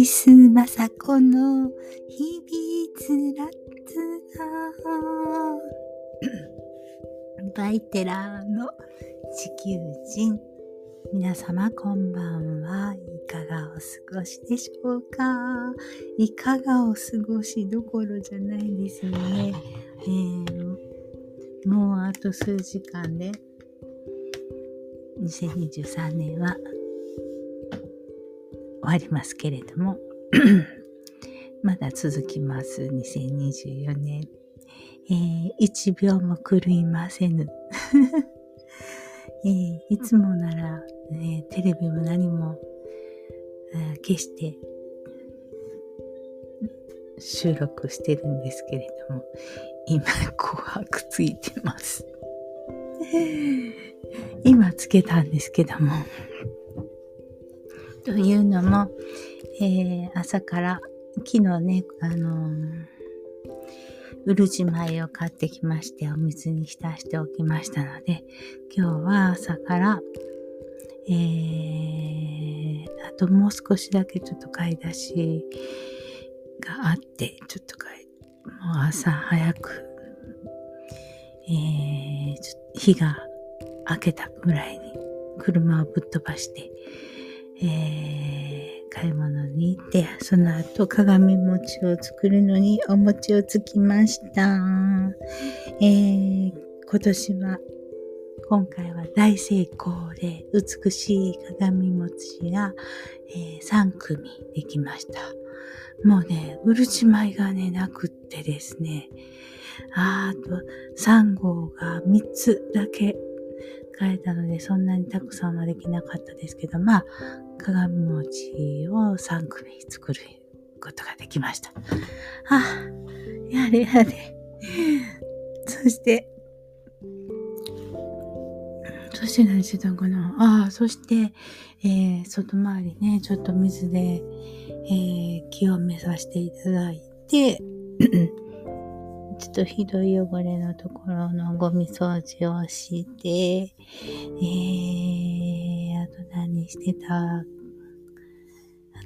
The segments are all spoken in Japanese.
キスマサコの日々つらつら。バイテラーの地球人。皆様こんばんは。いかがお過ごしでしょうか？いかがお過ごしどころじゃないですね。えー、もうあと数時間で2023年は終わりますけれども まだ続きます。2024年。えー、1秒も狂いませぬ。えー、いつもなら、ね、テレビも何も、消して収録してるんですけれども、今、紅白ついてます。今つけたんですけども、というのも、えー、朝から昨日ね、あの、うるち米を買ってきまして、お水に浸しておきましたので、今日は朝から、えー、あともう少しだけちょっと買い出しがあって、ちょっと買い、もう朝早く、えー、日が明けたぐらいに車をぶっ飛ばして、えー、買い物に行って、その後鏡餅を作るのにお餅をつきました。えー、今年は、今回は大成功で美しい鏡餅が、えー、3組できました。もうね、うるち米がね、なくってですね、あと3号が3つだけ買えたので、そんなにたくさんはできなかったですけど、まあ、鏡餅を3組作ることができました。あ、やれやれ。そして、そして何してたんかな？ああ、そして、えー、外回りね、ちょっと水で、えー、清めさせていただいて、ちょっとひどい汚れのところのゴミ掃除をして、えー、と何してたあ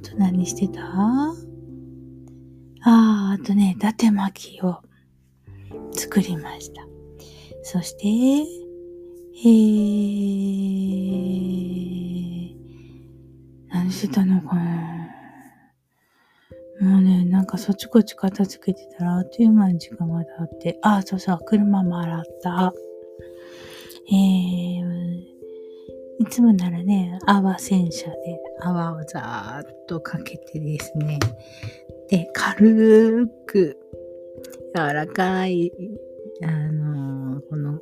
と何してた？ああ、あとね、伊達巻きを作りました。そして、えー、何してたのかな？もうね、なんかそっちこっち片付けてたらあっという間に時間が経って、あ、そうそう、車も洗った。えー、いつもならね、泡洗車で泡をザーっとかけてですね、で、軽く柔らかい、あのー、この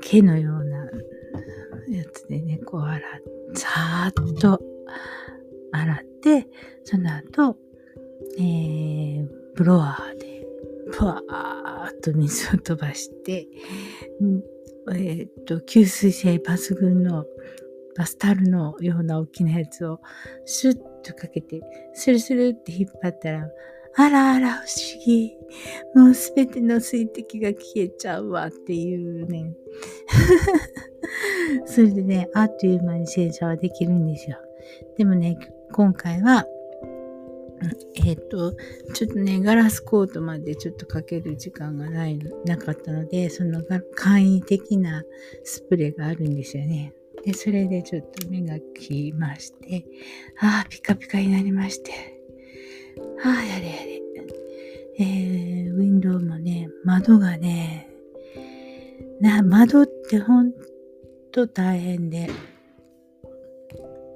毛のようなやつでね、こう洗っ、ザーっと洗って、その後、えー、ブロワーで、ふわーっと水を飛ばして、えっ、と、吸水性抜群のバスタルのような大きなやつをシュッとかけて、スルスルって引っ張ったら、あらあら不思議。もうすべての水滴が消えちゃうわっていうね。それでね、あっという間に洗車はできるんですよ。でもね、今回はえっ、と、ちょっとね、ガラスコートまでちょっとかける時間がない、なかったので、その簡易的なスプレーがあるんですよね。で、それでちょっと目がきまして、ああ、ピカピカになりまして、ああ、やれやれ。えー、ウィンドウもね、窓がね、な、窓ってほんと大変で、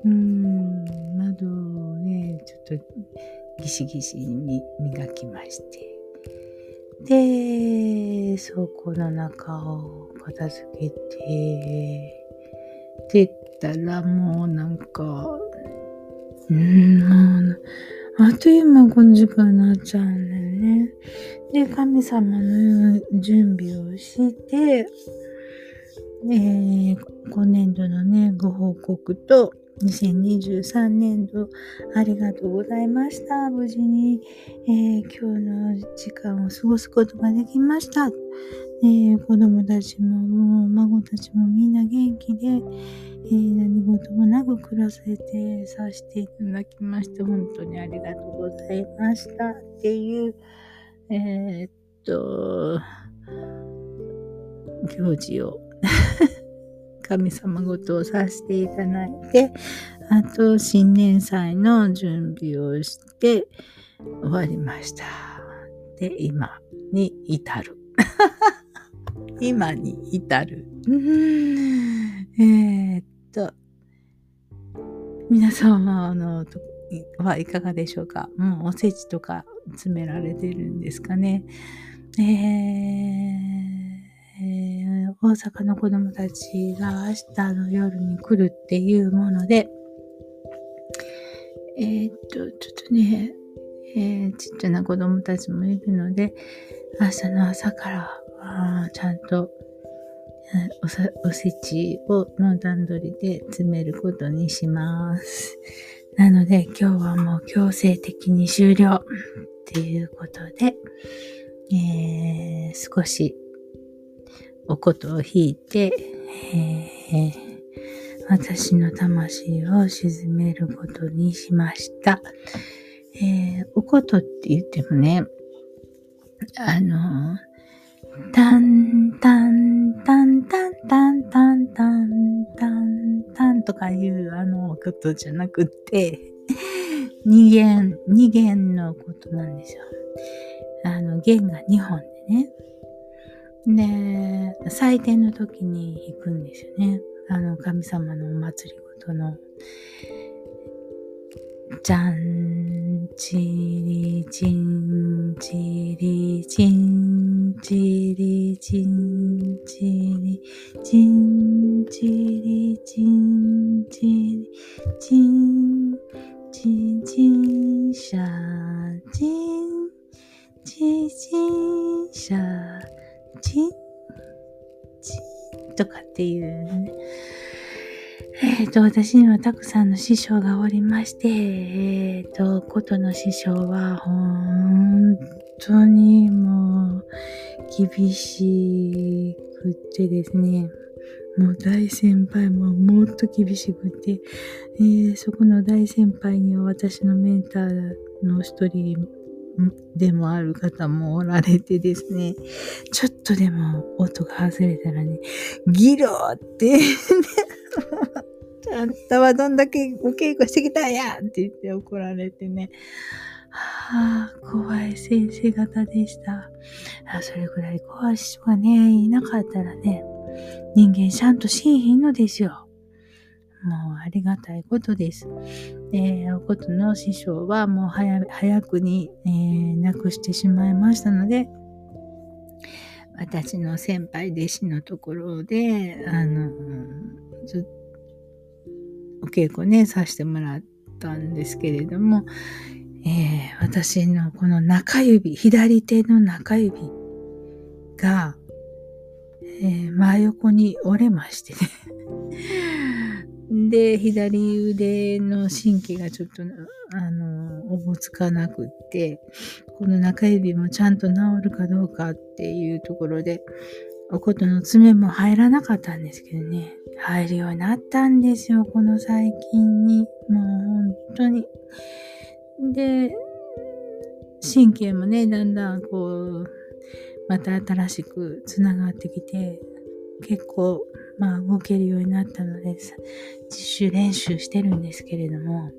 うーん、窓をね、ちょっとギシギシに磨きまして。で、倉庫の中を片付けて、出たらもうなんか、うん、もう、あっという間この時間になっちゃうんだよね。で、神様の準備をして、えー、今年度のね、ご報告と、2023年度ありがとうございました。無事に、えー、今日の時間を過ごすことができました。えー、子供たちも、もう孫たちもみんな元気で、えー、何事もなく暮らせてさせていただきまして、本当にありがとうございましたっていう、えー、っと、行事を 神様ごとをさせていただいて、あと新年祭の準備をして終わりました。で、今に至る。今に至る。えー、っと、皆様のはいかがでしょうか？もうおせちとか詰められてるんですかね？えー、えー、大阪の子供たちが明日の夜に来るっていうもので、えー、っと、ちょっとね、えー、ちっちゃな子供たちもいるので、明日の朝からあちゃんとおさおせちをの段取りで詰めることにします。なので今日はもう強制的に終了っていうことで、えー、少しおことを引いて、えー、私の魂を沈めることにしました。えー、おことって言ってもね、あの、タンタンタンタンタンタンタンタンタンとかいうあのことじゃなくて、二弦、二弦のことなんですよ。あの、弦が二本でね。で、祭典の時に弾くんですよね。あの、神様のお祭りごとの。じゃん、ちり、ちん、ちり、ちん、ちり、ちん、ちり、ちん、ちり、ちん、ちり、ちん、と、私にはたくさんの師匠がおりまして、えっ、ー、と、ことの師匠は、本当にもう、厳しくてですね、もう大先輩ももっと厳しくて、えー、そこの大先輩には私のメンターの一人でもある方もおられてですね、ちょっとでも音が外れたらね、ギローって あんたはどんだけお稽古してきたんやって言って怒られてね。はあ、怖い先生方でした。あそれぐらい怖い人がね、いなかったらね、人間ちゃんとしんひんのですよ。もうありがたいことです。えー、おことの師匠はもう早くに、えー、亡くしてしまいましたので、私の先輩弟子のところで、あの、ずっとお稽古ね、させてもらったんですけれども、えー、私のこの中指、左手の中指が、えー、真横に折れましてね。で、左腕の神経がちょっと、あの、おぼつかなくって、この中指もちゃんと治るかどうかっていうところで、おことの爪も入らなかったんですけどね。入るようになったんですよ、この最近に。もう本当に。で、神経もね、だんだんこう、また新しく繋がってきて、結構、まあ動けるようになったので、自主練習してるんですけれども、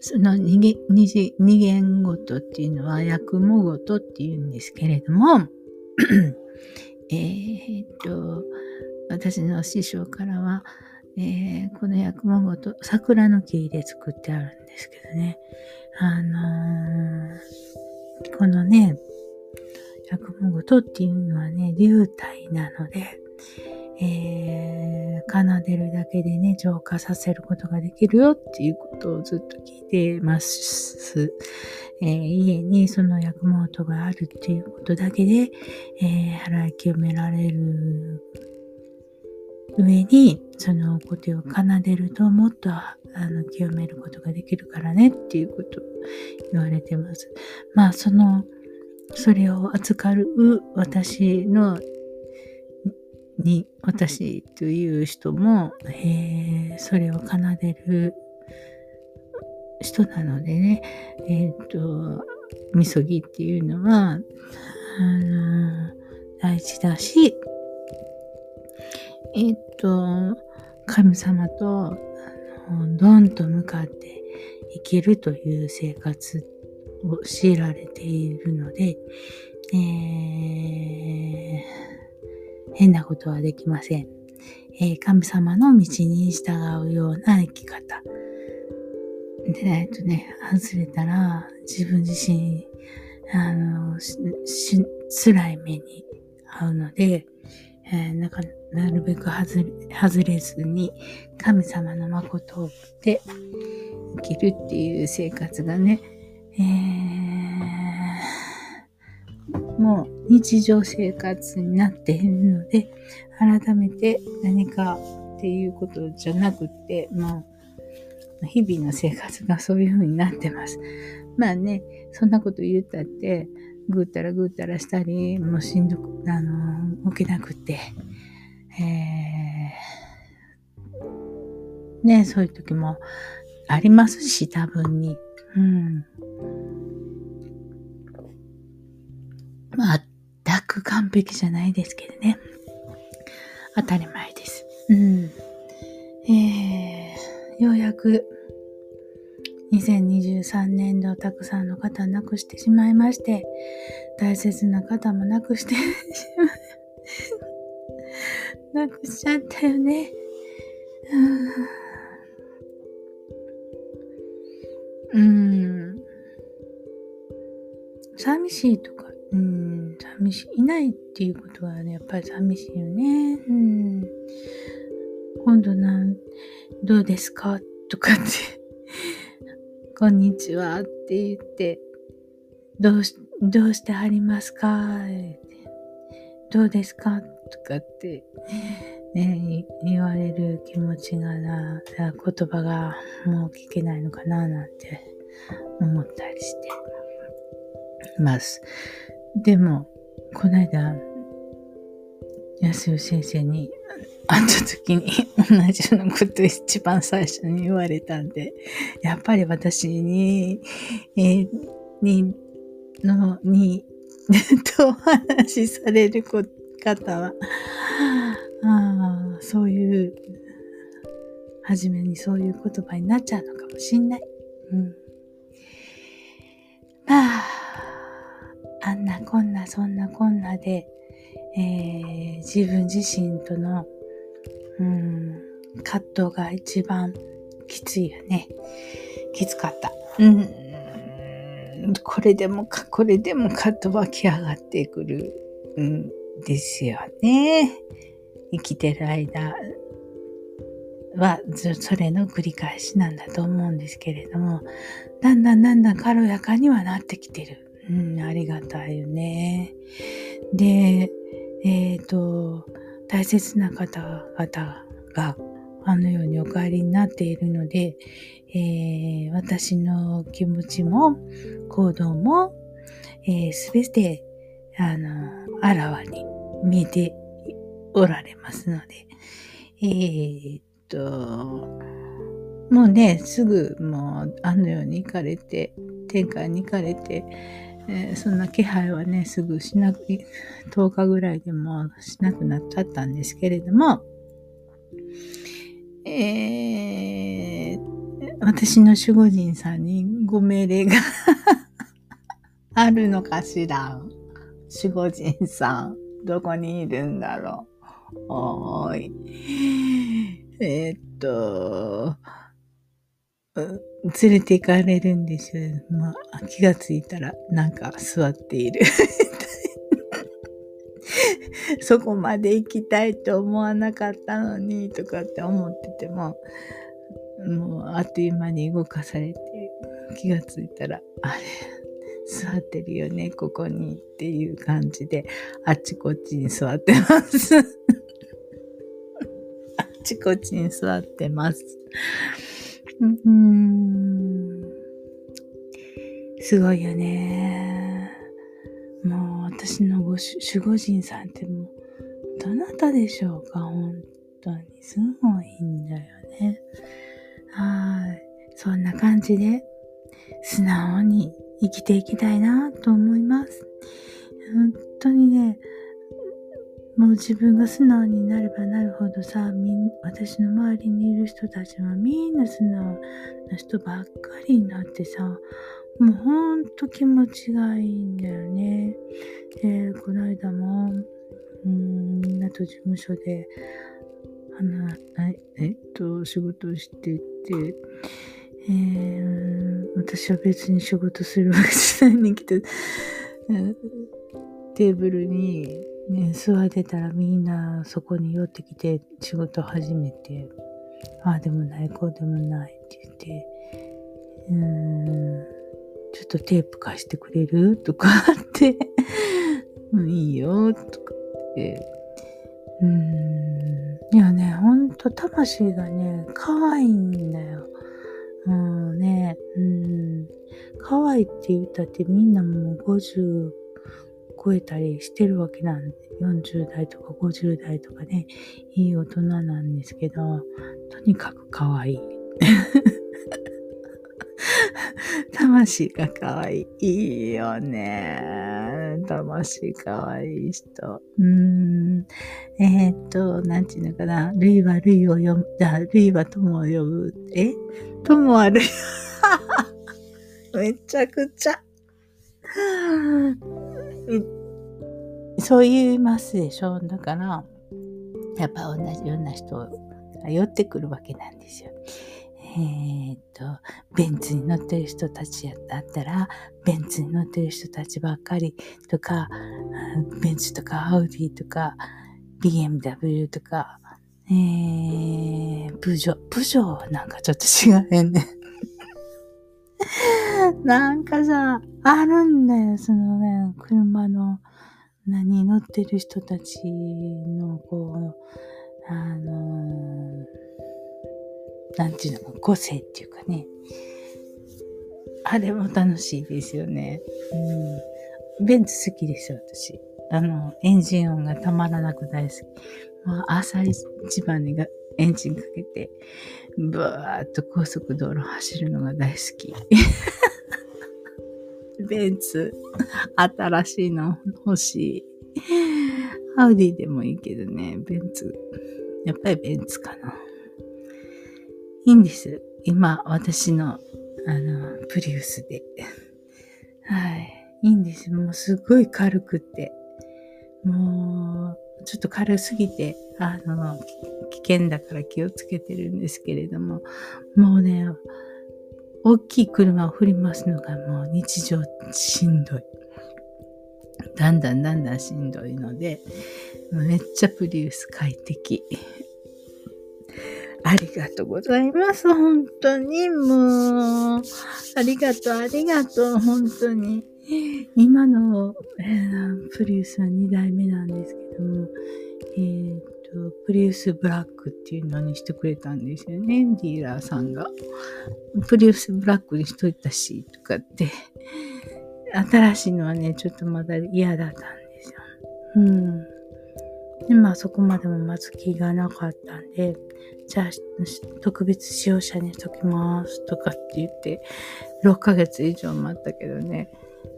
その二元二元ごとっていうのは、役もごとっていうんですけれども、えっと、私の師匠からは、えー、この薬文ごと桜の木で作ってあるんですけどね。あのー、このね、薬文ごとっていうのはね、流体なので、えー、奏でるだけでね、浄化させることができるよっていうことをずっと聞いてます。えー、家にその薬文音があるっていうことだけで、えー、払い清められる上に、そのお手を奏でるともっとあの清めることができるからねっていうことを言われてます。まあそのそれを扱う私の、に、私という人も、えー、それを奏でる人なのでね、えっ、ー、と、みそぎっていうのは、あの、大事だし、えっ、ー、と、神様と、あのどんと向かって生きるという生活を強いられているので、えー、変なことはできません。えー、神様の道に従うような生き方。でないとね、外れたら自分自身、あの、し辛い目に遭うので、えー、なんかなるべく外れ外れずに神様の誠で生きるっていう生活がね、えー、もう日常生活になっているので、改めて何かっていうことじゃなくて、もう日々の生活がそういう風になってます。まあね、そんなこと言ったって、ぐったらぐったらしたり、もうしんどく、あの、動けなくて、えー、ね、そういう時もありますし、多分に。うん。まあ、全く完璧じゃないですけどね。当たり前です。うん。えー、ようやく、2023年度たくさんの方亡くしてしまいまして、大切な方も亡くしてしま、亡くしちゃったよね。うん。寂しいとか、うん、寂しい、いないっていうことはね、やっぱり寂しいよね。うん。今度なん、どうですか？とかって。こんにちはって言って、どうし、どうしてはりますか？どうですか？とかって、ね、言われる気持ちがな、言葉がもう聞けないのかななんて思ったりしてます。でも、この間、安代先生に会った時に同じようなこと一番最初に言われたんで、やっぱり私に、えー、に、の、に、とお話しされる方は、あそういう、初めにそういう言葉になっちゃうのかもしんない。うん。まあ、あんなこんなそんなこんなで、えー、自分自身とのうん、葛藤が一番きついよね。きつかった。うん、これでもか、これでもかと湧き上がってくるうんですよね。生きてる間は、それの繰り返しなんだと思うんですけれども、だんだんだんだん軽やかにはなってきてる。うん、ありがたいよね。で、えっ、ー、と、大切な方々があのようにお帰りになっているので、えー、私の気持ちも行動もすべ、えー、てあのあらわに見えておられますので、えー、っと、もうね、すぐもうあのように行かれて、天界に行かれて、えー、そんな気配はね、すぐしなく、10日ぐらいでもしなくなっちゃったんですけれども、えー、私の守護神さんにご命令が あるのかしら？守護神さん、どこにいるんだろう？おーい。えー、っと、連れて行かれるんですよ。まあ、気がついたらなんか座っている。そこまで行きたいと思わなかったのにとかって思ってても、もうあっという間に動かされて気がついたら、あれ、座ってるよね、ここにっていう感じで、あっちこっちに座ってます。あっちこっちに座ってます。うん、すごいよね。もう私のご守護神さんってもう、どなたでしょうか？本当に。すごいんだよね。はい。そんな感じで、素直に生きていきたいなと思います。本当にね、もう自分が素直になればなるほどさ、みん私の周りにいる人たちはみんな素直な人ばっかりになってさ、もうほんと気持ちがいいんだよね。で、この間も、うん、みんなと事務所で、あの、えっと、仕事をしてて、えー、私は別に仕事するわけじゃないんだけど、テーブルに、ね、座ってたらみんなそこに寄ってきて仕事始めて、ああでもない、こうでもないって言って、うーん、ちょっとテープ貸してくれる？とかっても う、いいよ、とかって、うーん、いやね、ほんと魂がね、可愛いんだよ。もうね、うん。可愛いって言ったってみんなもう50超えたりしてるわけなんで、40代とか50代とかね、いい大人なんですけど、とにかく可愛い。魂が可愛い。いいよね。魂可愛い人。うーん。えー、っと、なんていうのかな。類は類を読む、あ、類は友を呼ぶ。え？友は類。めちゃくちゃ。そう言いますでしょだから、やっぱ同じような人が寄ってくるわけなんですよ。えー、っと、ベンツに乗ってる人たちだったら、ベンツに乗ってる人たちばっかりとか、ベンツとかアウディとか、BMW とか、えー、プジョ、プジョなんかちょっと違うよね なんかさ、あるんだよ、そのね、車の、何乗ってる人たちの、こう、あのー、なんていうのか、個性っていうかね。あれも楽しいですよね。うん。ベンツ好きですよ、私。あの、エンジン音がたまらなく大好き。まあ、朝一番にがエンジンかけて、ブワーっと高速道路走るのが大好き。ベンツ、新しいの欲しい。アウディでもいいけどね、ベンツ。やっぱりベンツかな。いいんです。今、私の、あの、プリウスで。はい。いいんです。もうすごい軽くって。もう、ちょっと軽すぎて、あの、危険だから気をつけてるんですけれども、もうね、大きい車を振りますのがもう日常しんどい。だんだんだんだんしんどいので、めっちゃプリウス快適。ありがとうございます。本当にもう、ありがとう、ありがとう、本当に。今の、えー、プリウスは2代目なんですけども、えー、と、プリウスブラックっていうのにしてくれたんですよね、ディーラーさんが。プリウスブラックにしといたし、とかって。新しいのはね、ちょっとまだ嫌だったんですよ。うん。で、まあそこまでもまず気がなかったんで、じゃあ特別使用者にしときますとかって言って、6ヶ月以上待ったけどね。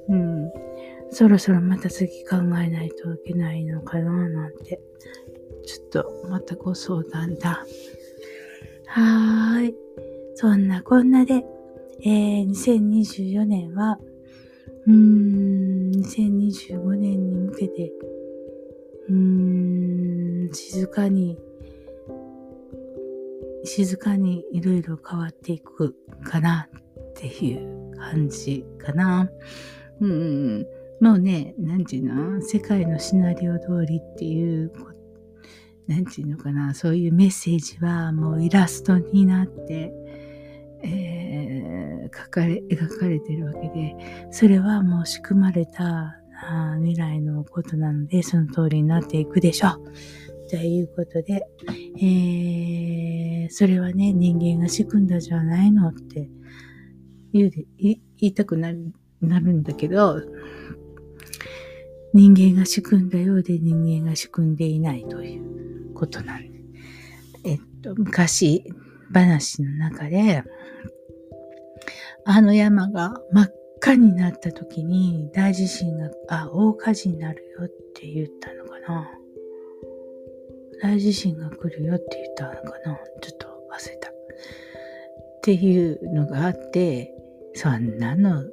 うん。そろそろまた次考えないといけないのかななんて。ちょっとまたご相談だ。はーい。そんなこんなで、えー、2024年は、うーん、2025年に向けて、うーん、静かに、静かにいろいろ変わっていくかなっていう感じかな。うん、もうね、なんていうの？世界のシナリオ通りっていう、なんていうのかなそういうメッセージはもうイラストになって、えー、書かれ、描かれてるわけで、それはもう仕組まれた未来のことなので、その通りになっていくでしょう。ということで、えー、それはね、人間が仕組んだじゃないのって言うで言いたくなるなるんだけど、人間が仕組んだようで人間が仕組んでいないということなんで。えっと、昔話の中で、あの山が真っ赤になった時に大地震が、あ、大火事になるよって言ったのかな。大地震が来るよって言ったのかな。ちょっと忘れた。っていうのがあって、そんなの、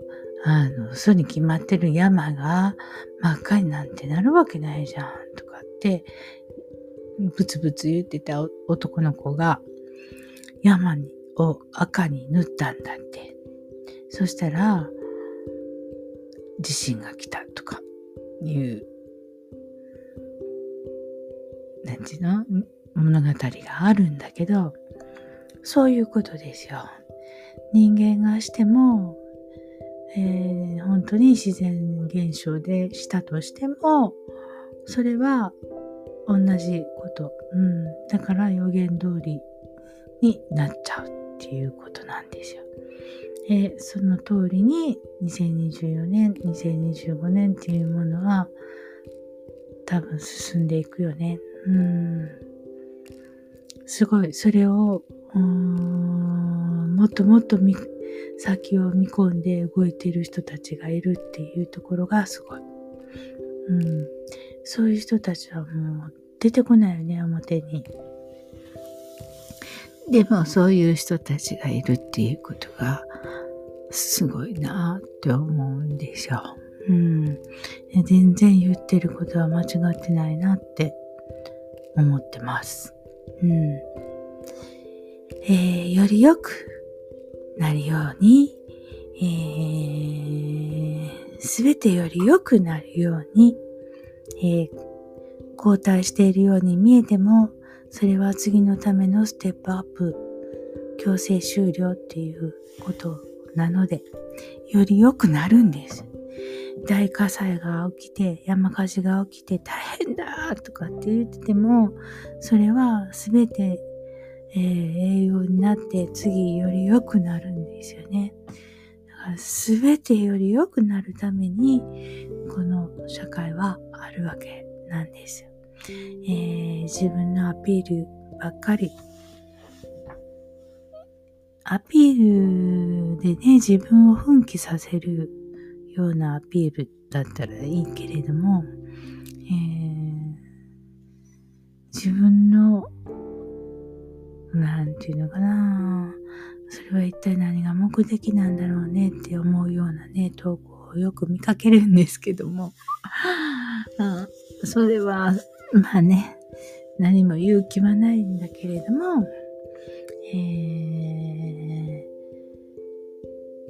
あの、嘘に決まってる山が真っ赤になんてなるわけないじゃん、とかって、ブツブツ言ってた男の子が、山を赤に塗ったんだって。そしたら、地震が来たとかいう、なんていうの？物語があるんだけど、そういうことですよ。人間がしても、えー、本当に自然現象でしたとしても、それは同じこと。うん。だから予言通りになっちゃうっていうことなんですよ。えその通りに2024年、2025年っていうものは多分進んでいくよね。うん。すごい、それを、もっともっと見先を見込んで動いている人たちがいるっていうところがすごい。うん。そういう人たちはもう出てこないよね、表に。でもそういう人たちがいるっていうことがすごいなって思うんですよ。うん。全然言ってることは間違ってないなって思ってます。うん。えー、より良くなるように、す、え、べ、てより良くなるように、えー、後退しているように見えても、それは次のためのステップアップ、強制終了っていうことなので、より良くなるんです。大火災が起きて、山火事が起きて大変だとかって言ってても、それは全て、えー、栄養になって次より良くなるんですよね。だから全てより良くなるために、この社会はあるわけなんですよ。えー、自分のアピールばっかり。アピールでね、自分を奮起させるようなアピールだったらいいけれども、えー、自分の、なんていうのかな、それは一体何が目的なんだろうね。って思うようなね、投稿をよく見かけるんですけども、それはまあね、何も言う気はないんだけれども、え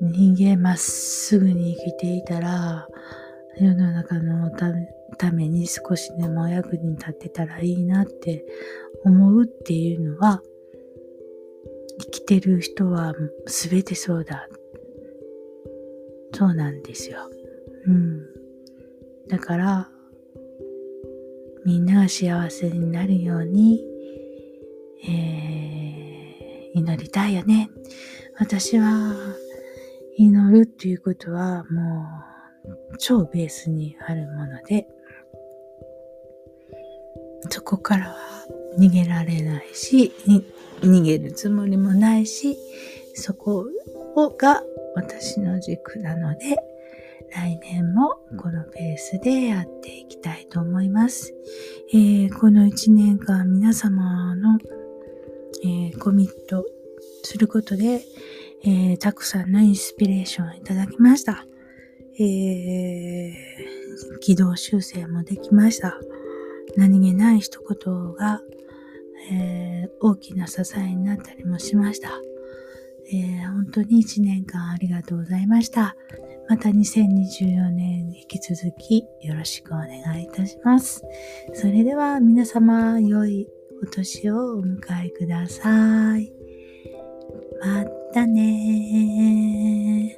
ー、人間まっすぐに生きていたら、世の中のために少しでも役に立ってたらいいなって思うっていうのは、生きてる人は全てそうだ。そうなんですよ。うん。だから、みんなが幸せになるように、えー、祈りたいよね。私は、祈るっていうことはもう超ベースにあるもので、そこからは逃げられないし、逃げるつもりもないし、そこが私の軸なので、来年もこのペースでやっていきたいと思います。えー、この1年間皆様の、えー、コミットすることで、えー、たくさんのインスピレーションをいただきました。えー、軌道修正もできました。何気ない一言が、えー、大きな支えになったりもしました。えー、本当に一年間ありがとうございました。また2024年引き続きよろしくお願いいたします。それでは皆様良いお年をお迎えください。またね